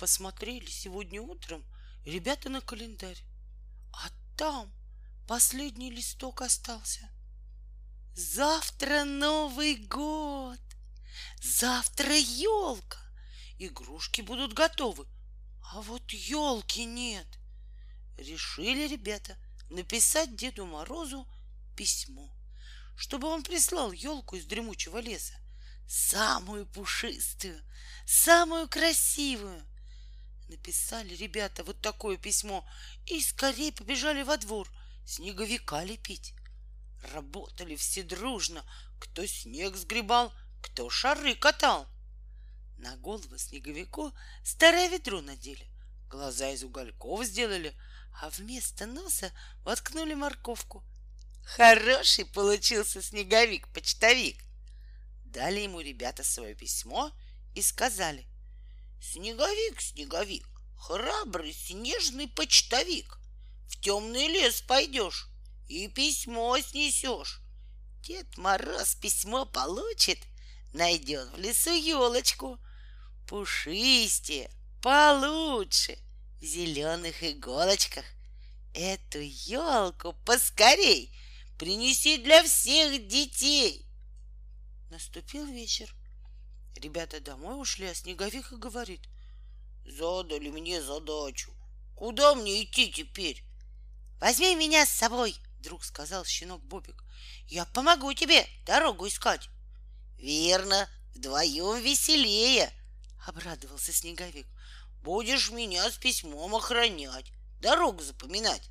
Посмотрели сегодня утром ребята на календарь, а там последний листок остался. Завтра Новый год! Завтра елка! Игрушки будут готовы, а вот елки нет. Решили ребята написать Деду Морозу письмо, чтобы он прислал елку из дремучего леса, самую пушистую, самую красивую. Написали ребята вот такое письмо и скорее побежали во двор снеговика лепить. Работали все дружно, кто снег сгребал, кто шары катал. На голову снеговику старое ведро надели, глаза из угольков сделали, а вместо носа воткнули морковку. Хороший получился снеговик-почтовик. Дали ему ребята свое письмо и сказали, Снеговик, снеговик, храбрый снежный почтовик, В темный лес пойдешь и письмо снесешь. Дед Мороз письмо получит, найдет в лесу елочку, пушистее, получше, в зеленых иголочках. Эту елку поскорей принеси для всех детей. Наступил вечер. Ребята домой ушли, а Снеговик и говорит. Задали мне задачу. Куда мне идти теперь? Возьми меня с собой, вдруг сказал щенок Бобик. Я помогу тебе дорогу искать. Верно, вдвоем веселее, обрадовался Снеговик. Будешь меня с письмом охранять, дорогу запоминать.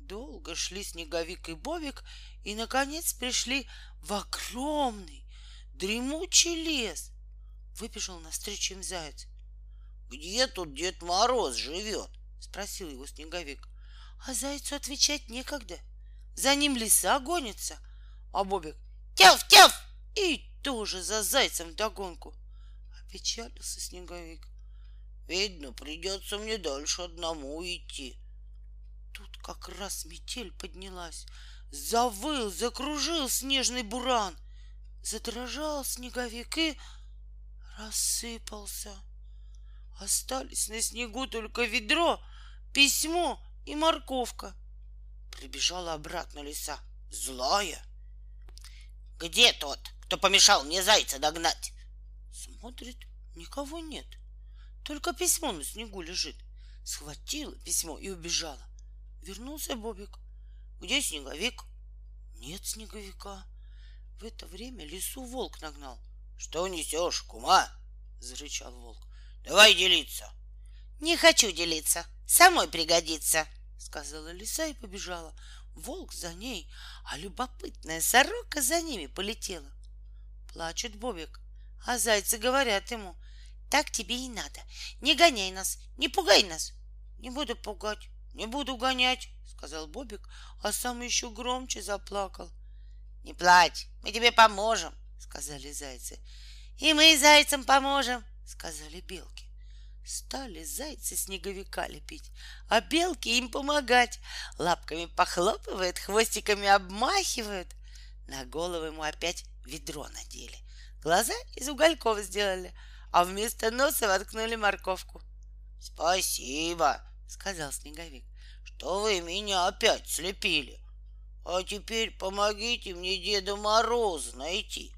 Долго шли Снеговик и Бобик и, наконец, пришли в огромный, дремучий лес. Выбежал навстречу им заяц. «Где тут Дед Мороз живет?» — спросил его Снеговик. А зайцу отвечать некогда. За ним лиса гонится, а Бобик «Тяв-тяв!» и тоже за зайцем вдогонку. Опечалился Снеговик. Видно, придется мне дальше одному идти. Тут как раз метель поднялась. Завыл, закружил снежный буран. Задрожал снеговик и рассыпался. Остались на снегу только ведро, письмо и морковка. Прибежала обратно лиса, злая. Где тот, кто помешал мне зайца догнать? Смотрит, никого нет. Только письмо на снегу лежит. Схватила письмо и убежала. Вернулся Бобик. Где снеговик? Нет снеговика. В это время лесу волк нагнал. Что несешь, кума? Зарычал волк. Давай делиться. Не хочу делиться. Самой пригодится, сказала лиса и побежала. Волк за ней, а любопытная сорока за ними полетела. Плачет Бобик, а зайцы говорят ему, так тебе и надо. Не гоняй нас, не пугай нас. Не буду пугать, не буду гонять, сказал Бобик, а сам еще громче заплакал. Не плачь, мы тебе поможем, сказали зайцы. И мы зайцам поможем, сказали белки. Стали зайцы снеговика лепить, а белки им помогать. Лапками похлопывают, хвостиками обмахивают. На голову ему опять ведро надели. Глаза из угольков сделали, а вместо носа воткнули морковку. Спасибо, сказал снеговик, что вы меня опять слепили. А теперь помогите мне Деда Мороза найти.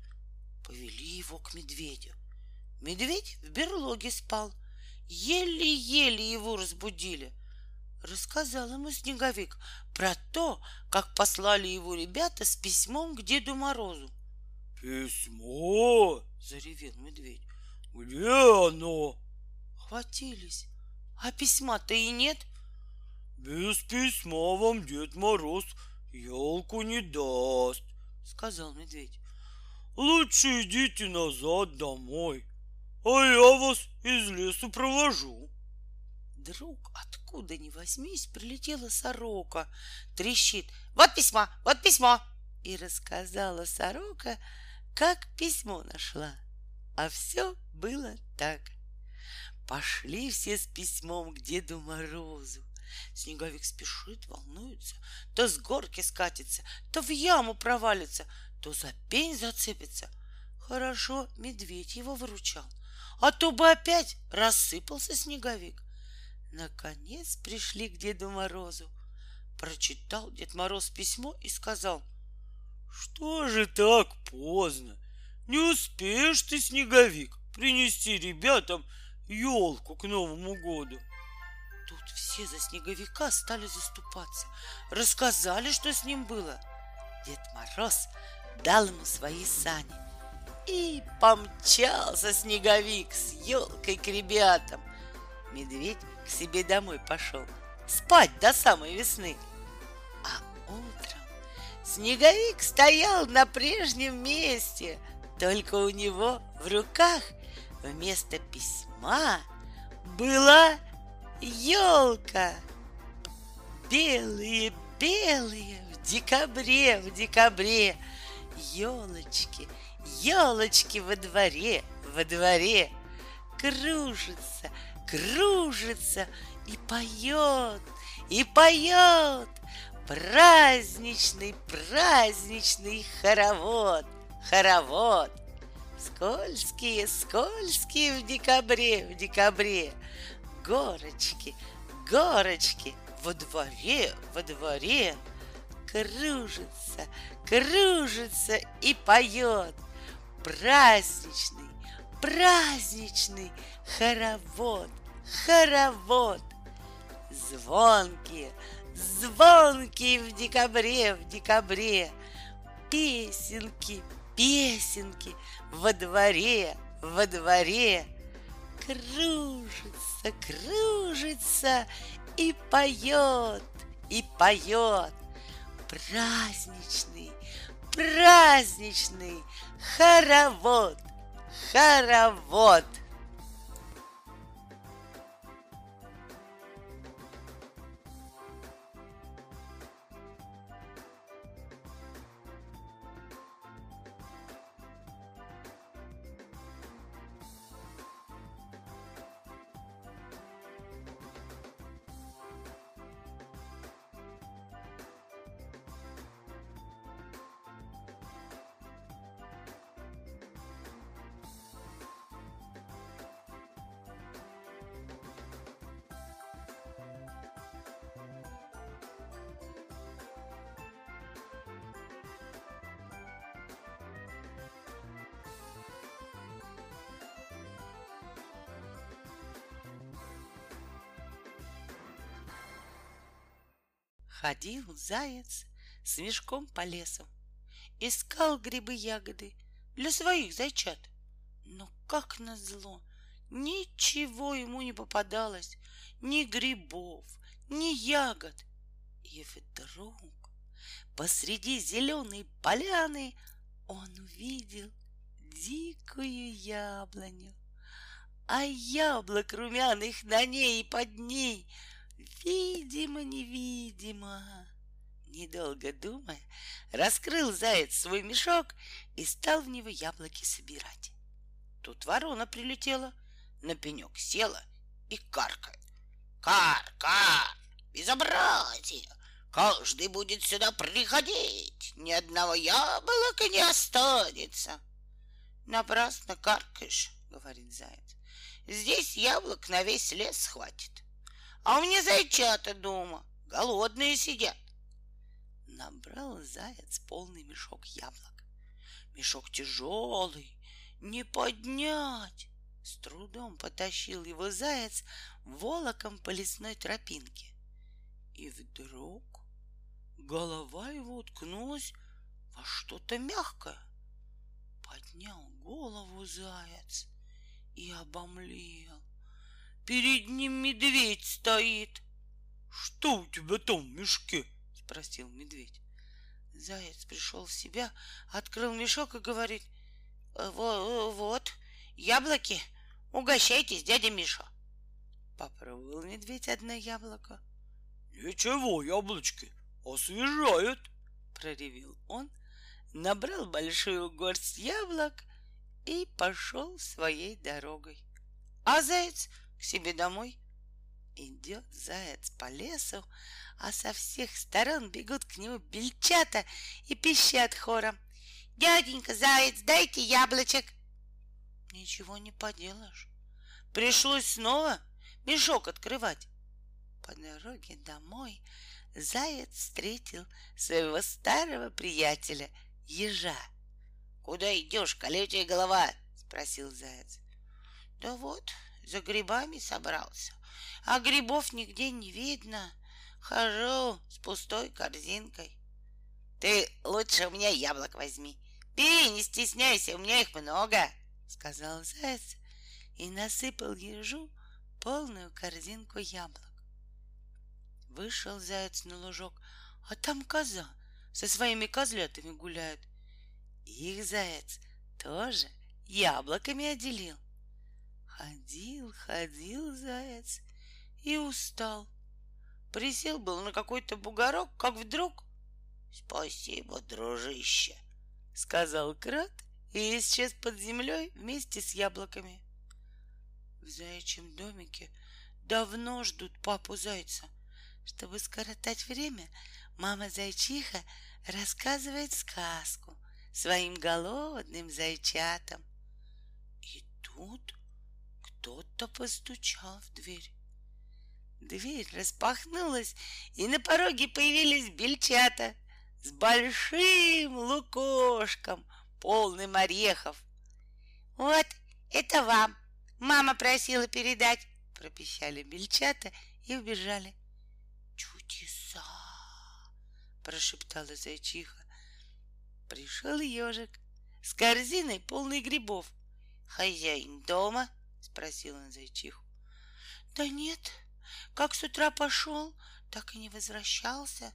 Повели его к медведю. Медведь в берлоге спал. Еле-еле его разбудили. Рассказал ему Снеговик про то, как послали его ребята с письмом к Деду Морозу. «Письмо!» — заревел медведь. «Где оно?» Хватились. А письма-то и нет. «Без письма вам Дед Мороз елку не даст», — сказал медведь. «Лучше идите назад домой, а я вас из лесу провожу». Вдруг, откуда ни возьмись, прилетела сорока, трещит. «Вот письмо, вот письмо!» И рассказала сорока, как письмо нашла. А все было так. Пошли все с письмом к Деду Морозу. Снеговик спешит, волнуется, то с горки скатится, то в яму провалится, то за пень зацепится. Хорошо, медведь его выручал, а то бы опять рассыпался снеговик. Наконец пришли к Деду Морозу. Прочитал Дед Мороз письмо и сказал, «Что же так поздно? Не успеешь ты, снеговик, принести ребятам елку к Новому году?» Все за снеговика стали заступаться, рассказали, что с ним было. Дед Мороз дал ему свои сани, и помчался снеговик с елкой к ребятам. Медведь к себе домой пошел спать до самой весны. А утром снеговик стоял на прежнем месте, только у него в руках вместо письма была елка. Белые, белые в декабре, в декабре елочки, елочки во дворе, во дворе кружится, кружится и поет, и поет праздничный, праздничный хоровод, хоровод. Скользкие, скользкие в декабре, в декабре, горочки, горочки во дворе, во дворе кружится, кружится и поет праздничный, праздничный хоровод, хоровод. Звонкие, звонкие в декабре, в декабре. Песенки, песенки во дворе, во дворе. Кружится, кружится и поет, и поет. Праздничный, праздничный хоровод, хоровод. Ходил заяц с мешком по лесу, Искал грибы-ягоды для своих зайчат. Но как назло, ничего ему не попадалось, Ни грибов, ни ягод. И вдруг посреди зеленой поляны Он увидел дикую яблоню, А яблок румяных на ней и под ней — Видимо-невидимо. Недолго думая, раскрыл заяц свой мешок и стал в него яблоки собирать. Тут ворона прилетела, на пенек села и каркает. Кар, кар, безобразие! Каждый будет сюда приходить, ни одного яблока не останется. Напрасно каркаешь, говорит заяц. Здесь яблок на весь лес хватит. А у меня зайчата дома, голодные сидят. Набрал заяц полный мешок яблок. Мешок тяжелый, не поднять. С трудом потащил его заяц волоком по лесной тропинке. И вдруг голова его уткнулась во что-то мягкое. Поднял голову заяц и обомлел. Перед ним медведь стоит. Что у тебя там в мешке? Спросил медведь. Заяц пришел в себя, открыл мешок и говорит, вот, яблоки, угощайтесь, дядя Миша. Попробовал медведь одно яблоко. Ничего, яблочки, освежают, проревел он, набрал большую горсть яблок и пошел своей дорогой. А заяц себе домой. Идет заяц по лесу, а со всех сторон бегут к нему бельчата и пищат хором. Дяденька заяц, дайте яблочек. ничего не поделаешь. Пришлось снова мешок открывать. По дороге домой заяц встретил своего старого приятеля, ежа. «Куда идешь, колючая голова?» — спросил заяц. «Да вот, за грибами собрался, а грибов нигде не видно. Хожу с пустой корзинкой». «Ты лучше у меня яблок возьми. Бери, не стесняйся, у меня их много», — сказал заяц и насыпал ежу полную корзинку яблок. Вышел заяц на лужок, а там коза со своими козлятами гуляет. Их заяц тоже яблоками отделил. Ходил, ходил заяц и устал. Присел был на какой-то бугорок, как вдруг «Спасибо, дружище», — сказал крот и исчез под землей вместе с яблоками. В заячьем домике давно ждут папу зайца. Чтобы скоротать время, мама зайчиха рассказывает сказку своим голодным зайчатам. И тут кто-то постучал в дверь. Дверь распахнулась, и на пороге появились бельчата с большим лукошком, полным орехов. «Вот, это вам! Мама просила передать!» пропищали бельчата и убежали. Чудеса! прошептала зайчиха. Пришел ежик с корзиной полной грибов. Хозяин дома? Спросил он зайчиху. Да нет, как с утра пошел, так и не возвращался.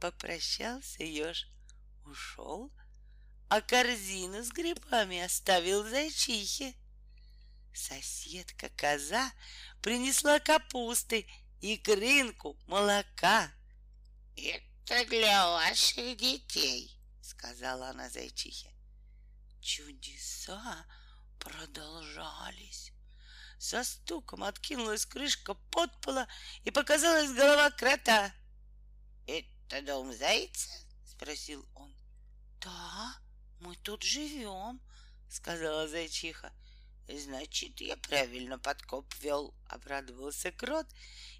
Попрощался еж, ушел, а корзину с грибами оставил зайчихе. Соседка коза принесла капусты и крынку молока. «Это для ваших детей», — сказала она зайчихе. Чудеса продолжались. Со стуком откинулась крышка подпола и показалась голова крота. «Это дом зайца?» — спросил он. «Да, мы тут живем», — сказала зайчиха. Значит, я правильно подкоп вел, обрадовался крот,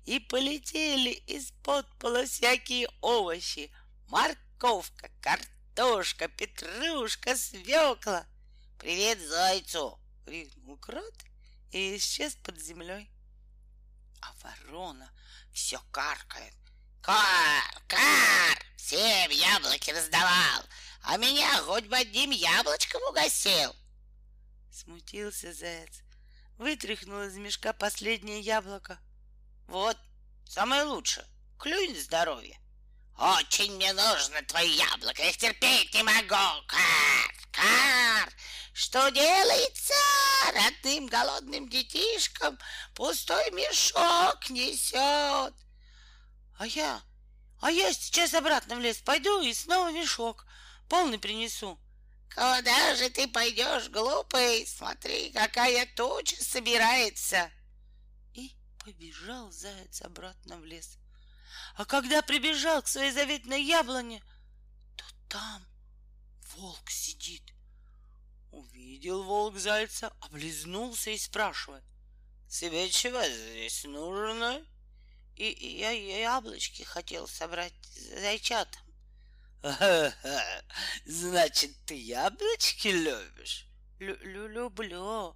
и полетели из-под пола всякие овощи. Морковка, картошка, петрушка, свекла. Привет зайцу! крикнул крот и исчез под землей. А ворона все каркает. Кар, кар, всем яблоки раздавал, а меня хоть бы одним яблочком угостил. Смутился заяц, вытряхнул из мешка последнее яблоко. Вот, самое лучшее, клюй на здоровье. Очень мне нужно твои яблоко, их терпеть не могу. Кар, кар, что делается родным голодным детишкам? Пустой мешок несет. А я, а я сейчас обратно в лес пойду и снова мешок полный принесу. Куда же ты пойдешь, глупый? Смотри, какая туча собирается. И побежал заяц обратно в лес. А когда прибежал к своей заветной яблоне, то там волк сидит. Увидел волк зайца, облизнулся и спрашивает. Тебе чего здесь нужно? И, и я яблочки хотел собрать зайчатам. Значит, ты яблочки любишь? Лю люблю.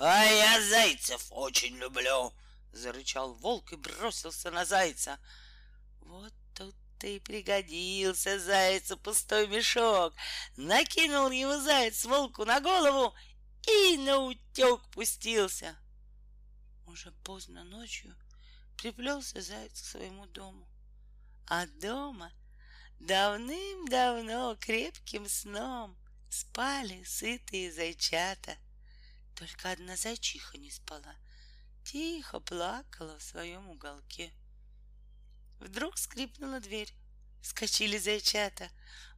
А я зайцев очень люблю, зарычал волк и бросился на зайца. Ты пригодился зайцу пустой мешок. Накинул его заяц волку на голову и на утек пустился. Уже поздно ночью приплелся заяц к своему дому. А дома Давным-давно крепким сном спали сытые зайчата. Только одна зайчиха не спала, тихо плакала в своем уголке. Вдруг скрипнула дверь. Вскочили зайчата.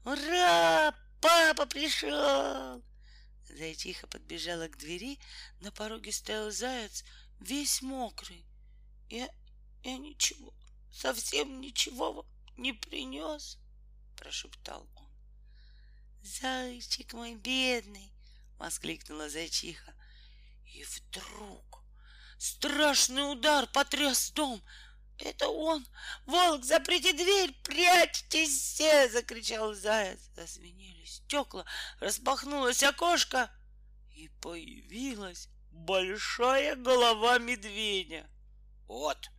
«Ура! Папа пришел!» Зайчиха подбежала к двери, на пороге стоял заяц, весь мокрый. Я, я ничего, совсем ничего не принес прошептал он. Зайчик мой бедный, воскликнула зайчиха. И вдруг страшный удар потряс дом. Это он! Волк, заприте дверь! Прячьтесь все! Закричал заяц. Зазвенели стекла, распахнулось окошко, и появилась большая голова медведя. Вот,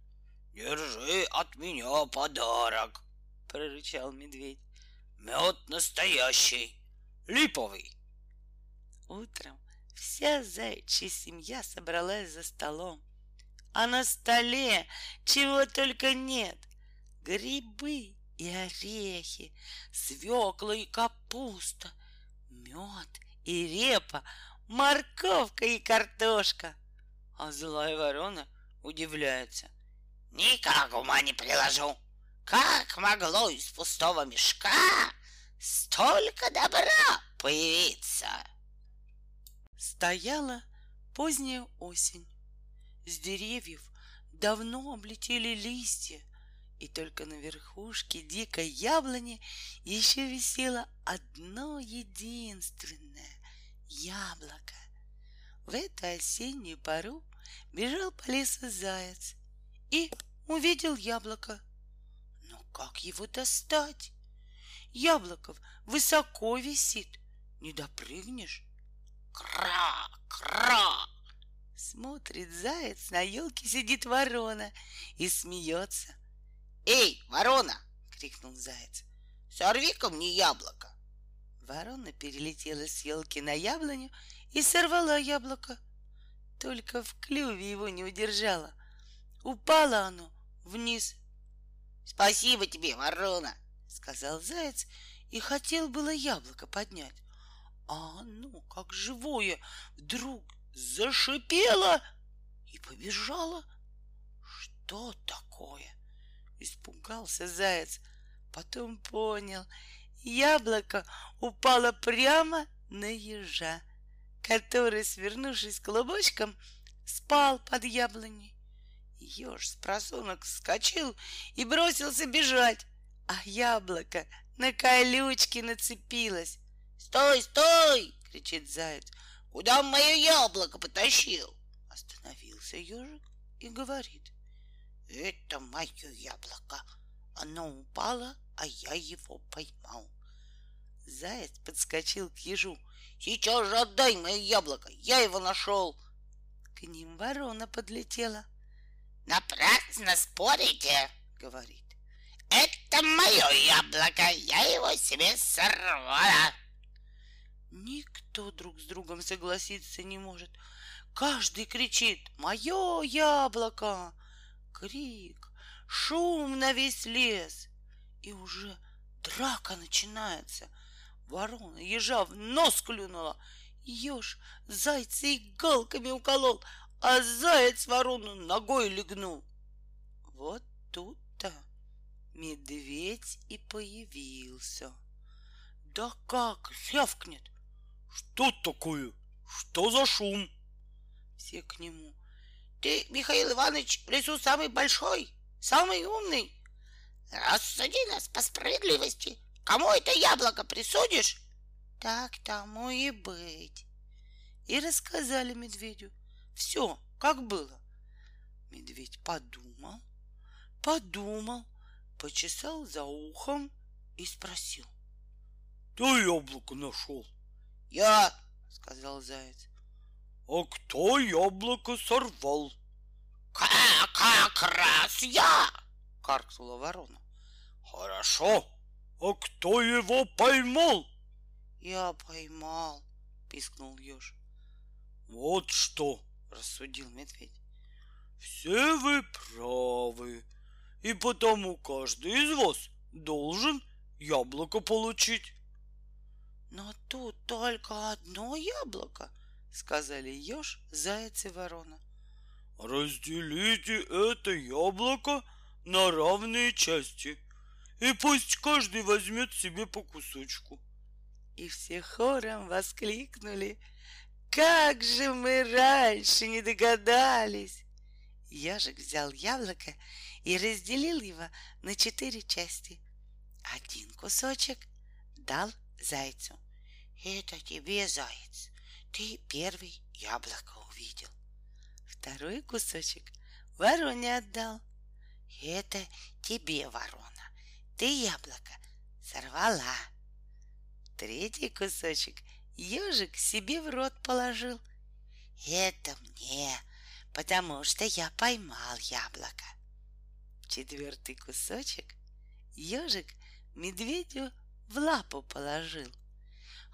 держи от меня подарок, прорычал медведь. Мед настоящий, липовый. Утром вся заячья семья собралась за столом. А на столе чего только нет. Грибы и орехи, свекла и капуста, мед и репа, морковка и картошка. А злая ворона удивляется. Никак ума не приложу. Как могло из пустого мешка столько добра появиться? Стояла поздняя осень. С деревьев давно облетели листья, и только на верхушке дикой яблони еще висело одно единственное яблоко. В эту осеннюю пору бежал по лесу заяц и увидел яблоко. Но как его достать? Яблоков высоко висит, не допрыгнешь. Кра, кра! Смотрит заяц, на елке сидит ворона и смеется. «Эй, ворона!» — крикнул заяц. «Сорви-ка мне яблоко!» Ворона перелетела с елки на яблоню и сорвала яблоко. Только в клюве его не удержала. Упало оно вниз. «Спасибо тебе, ворона!» — сказал заяц и хотел было яблоко поднять. А оно, как живое, вдруг зашипело и побежало. Что такое? Испугался заяц, потом понял. Яблоко упало прямо на ежа, который, свернувшись клубочком, спал под яблоней. Еж с просунок вскочил и бросился бежать, а яблоко на колючки нацепилось. «Стой, стой!» — кричит заяц. «Куда мое яблоко потащил?» Остановился ежик и говорит. Это мое яблоко. Оно упало, а я его поймал. Заяц подскочил к ежу. Сейчас же отдай мое яблоко, я его нашел. К ним ворона подлетела. Напрасно спорите, говорит. Это мое яблоко, я его себе сорвала. Никто друг с другом согласиться не может. Каждый кричит «Мое яблоко!» крик, шум на весь лес. И уже драка начинается. Ворона ежа в нос клюнула. Еж зайца иголками уколол, а заяц ворону ногой легнул. Вот тут-то медведь и появился. Да как рявкнет! Что такое? Что за шум? Все к нему. Ты, Михаил Иванович, в лесу самый большой, самый умный. Рассуди нас по справедливости. Кому это яблоко присудишь? Так тому и быть. И рассказали медведю все, как было. Медведь подумал, подумал, почесал за ухом и спросил. Ты яблоко нашел? Я, сказал заяц. А кто яблоко сорвал? Как, как раз я, каркнула ворона. Хорошо. А кто его поймал? Я поймал, пискнул еж. Вот что, рассудил медведь. Все вы правы, и потому каждый из вас должен яблоко получить. Но тут только одно яблоко, сказали еж, заяц и ворона. Разделите это яблоко на равные части, и пусть каждый возьмет себе по кусочку. И все хором воскликнули. Как же мы раньше не догадались! Ежик взял яблоко и разделил его на четыре части. Один кусочек дал зайцу. Это тебе, заяц. Ты первый яблоко увидел. Второй кусочек вороне отдал. Это тебе, ворона. Ты яблоко сорвала. Третий кусочек ежик себе в рот положил. Это мне, потому что я поймал яблоко. Четвертый кусочек ежик медведю в лапу положил.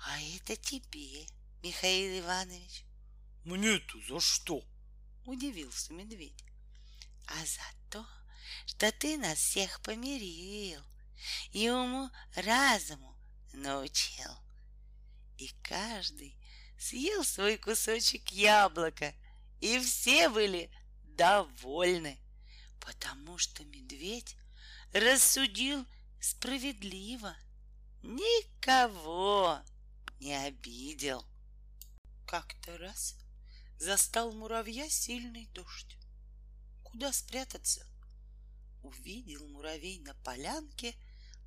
А это тебе, Михаил Иванович. Мне-то за что? Удивился медведь. А за то, что ты нас всех помирил и уму разуму научил. И каждый съел свой кусочек яблока, и все были довольны, потому что медведь рассудил справедливо, никого не обидел. Как-то раз застал муравья сильный дождь. Куда спрятаться? Увидел муравей на полянке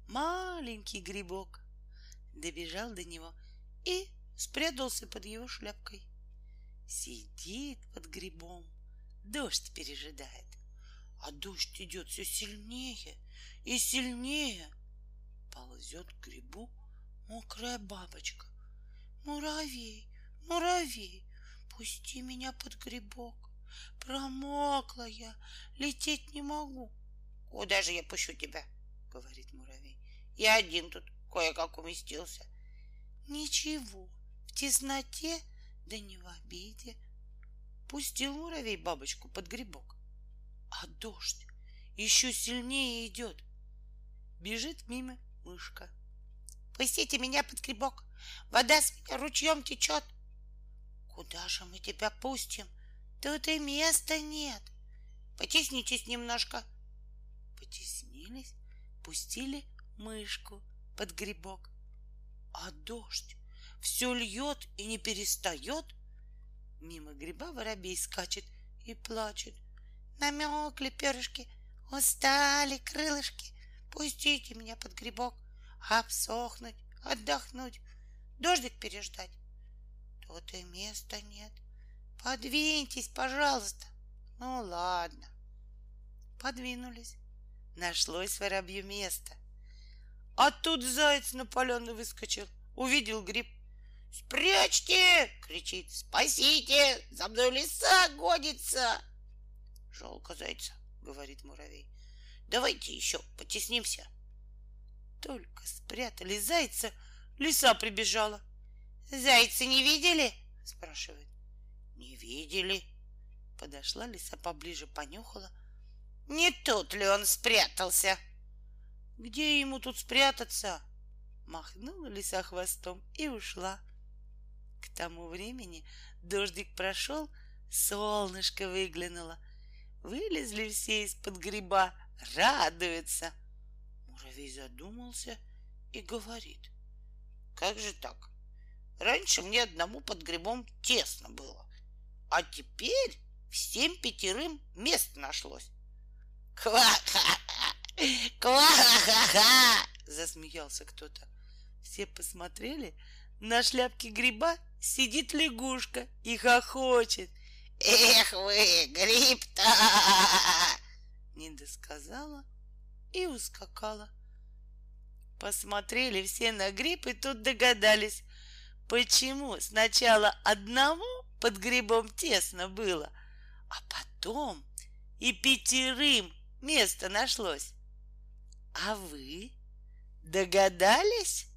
маленький грибок. Добежал до него и спрятался под его шляпкой. Сидит под грибом, дождь пережидает. А дождь идет все сильнее и сильнее. Ползет к грибу мокрая бабочка. Муравей, муравей, пусти меня под грибок. Промокла я, лететь не могу. Куда же я пущу тебя? Говорит муравей. Я один тут кое-как уместился. Ничего, в тесноте, да не в обиде. Пустил муравей бабочку под грибок. А дождь еще сильнее идет. Бежит мимо мышка. Пустите меня под грибок. Вода с меня ручьем течет. Куда же мы тебя пустим? Тут и места нет. Потеснитесь немножко. Потеснились, пустили мышку под грибок. А дождь все льет и не перестает. Мимо гриба воробей скачет и плачет. Намекли перышки, устали крылышки. Пустите меня под грибок, обсохнуть, отдохнуть, дождик переждать. Тут и места нет. Подвиньтесь, пожалуйста. Ну ладно. Подвинулись. Нашлось воробью место. А тут заяц на поляну выскочил, увидел гриб. «Спрячьте!» — кричит. «Спасите! За мной лиса гонится!» «Жалко зайца», — говорит муравей. «Давайте еще потеснимся». Только спрятали зайца, лиса прибежала. «Зайца не видели?» — спрашивает. «Не видели». Подошла лиса поближе, понюхала. «Не тут ли он спрятался?» Где ему тут спрятаться? Махнула лиса хвостом и ушла. К тому времени дождик прошел, солнышко выглянуло. Вылезли все из-под гриба, радуются. Муравей задумался и говорит. Как же так? Раньше мне одному под грибом тесно было, а теперь всем пятерым мест нашлось. Ква-ха-ха! Ква-ха-ха! Засмеялся кто-то. Все посмотрели, на шляпке гриба сидит лягушка и хохочет. Эх вы, гриб-то! Не досказала и ускакала. Посмотрели все на гриб и тут догадались, почему сначала одному под грибом тесно было, а потом и пятерым место нашлось. А вы догадались?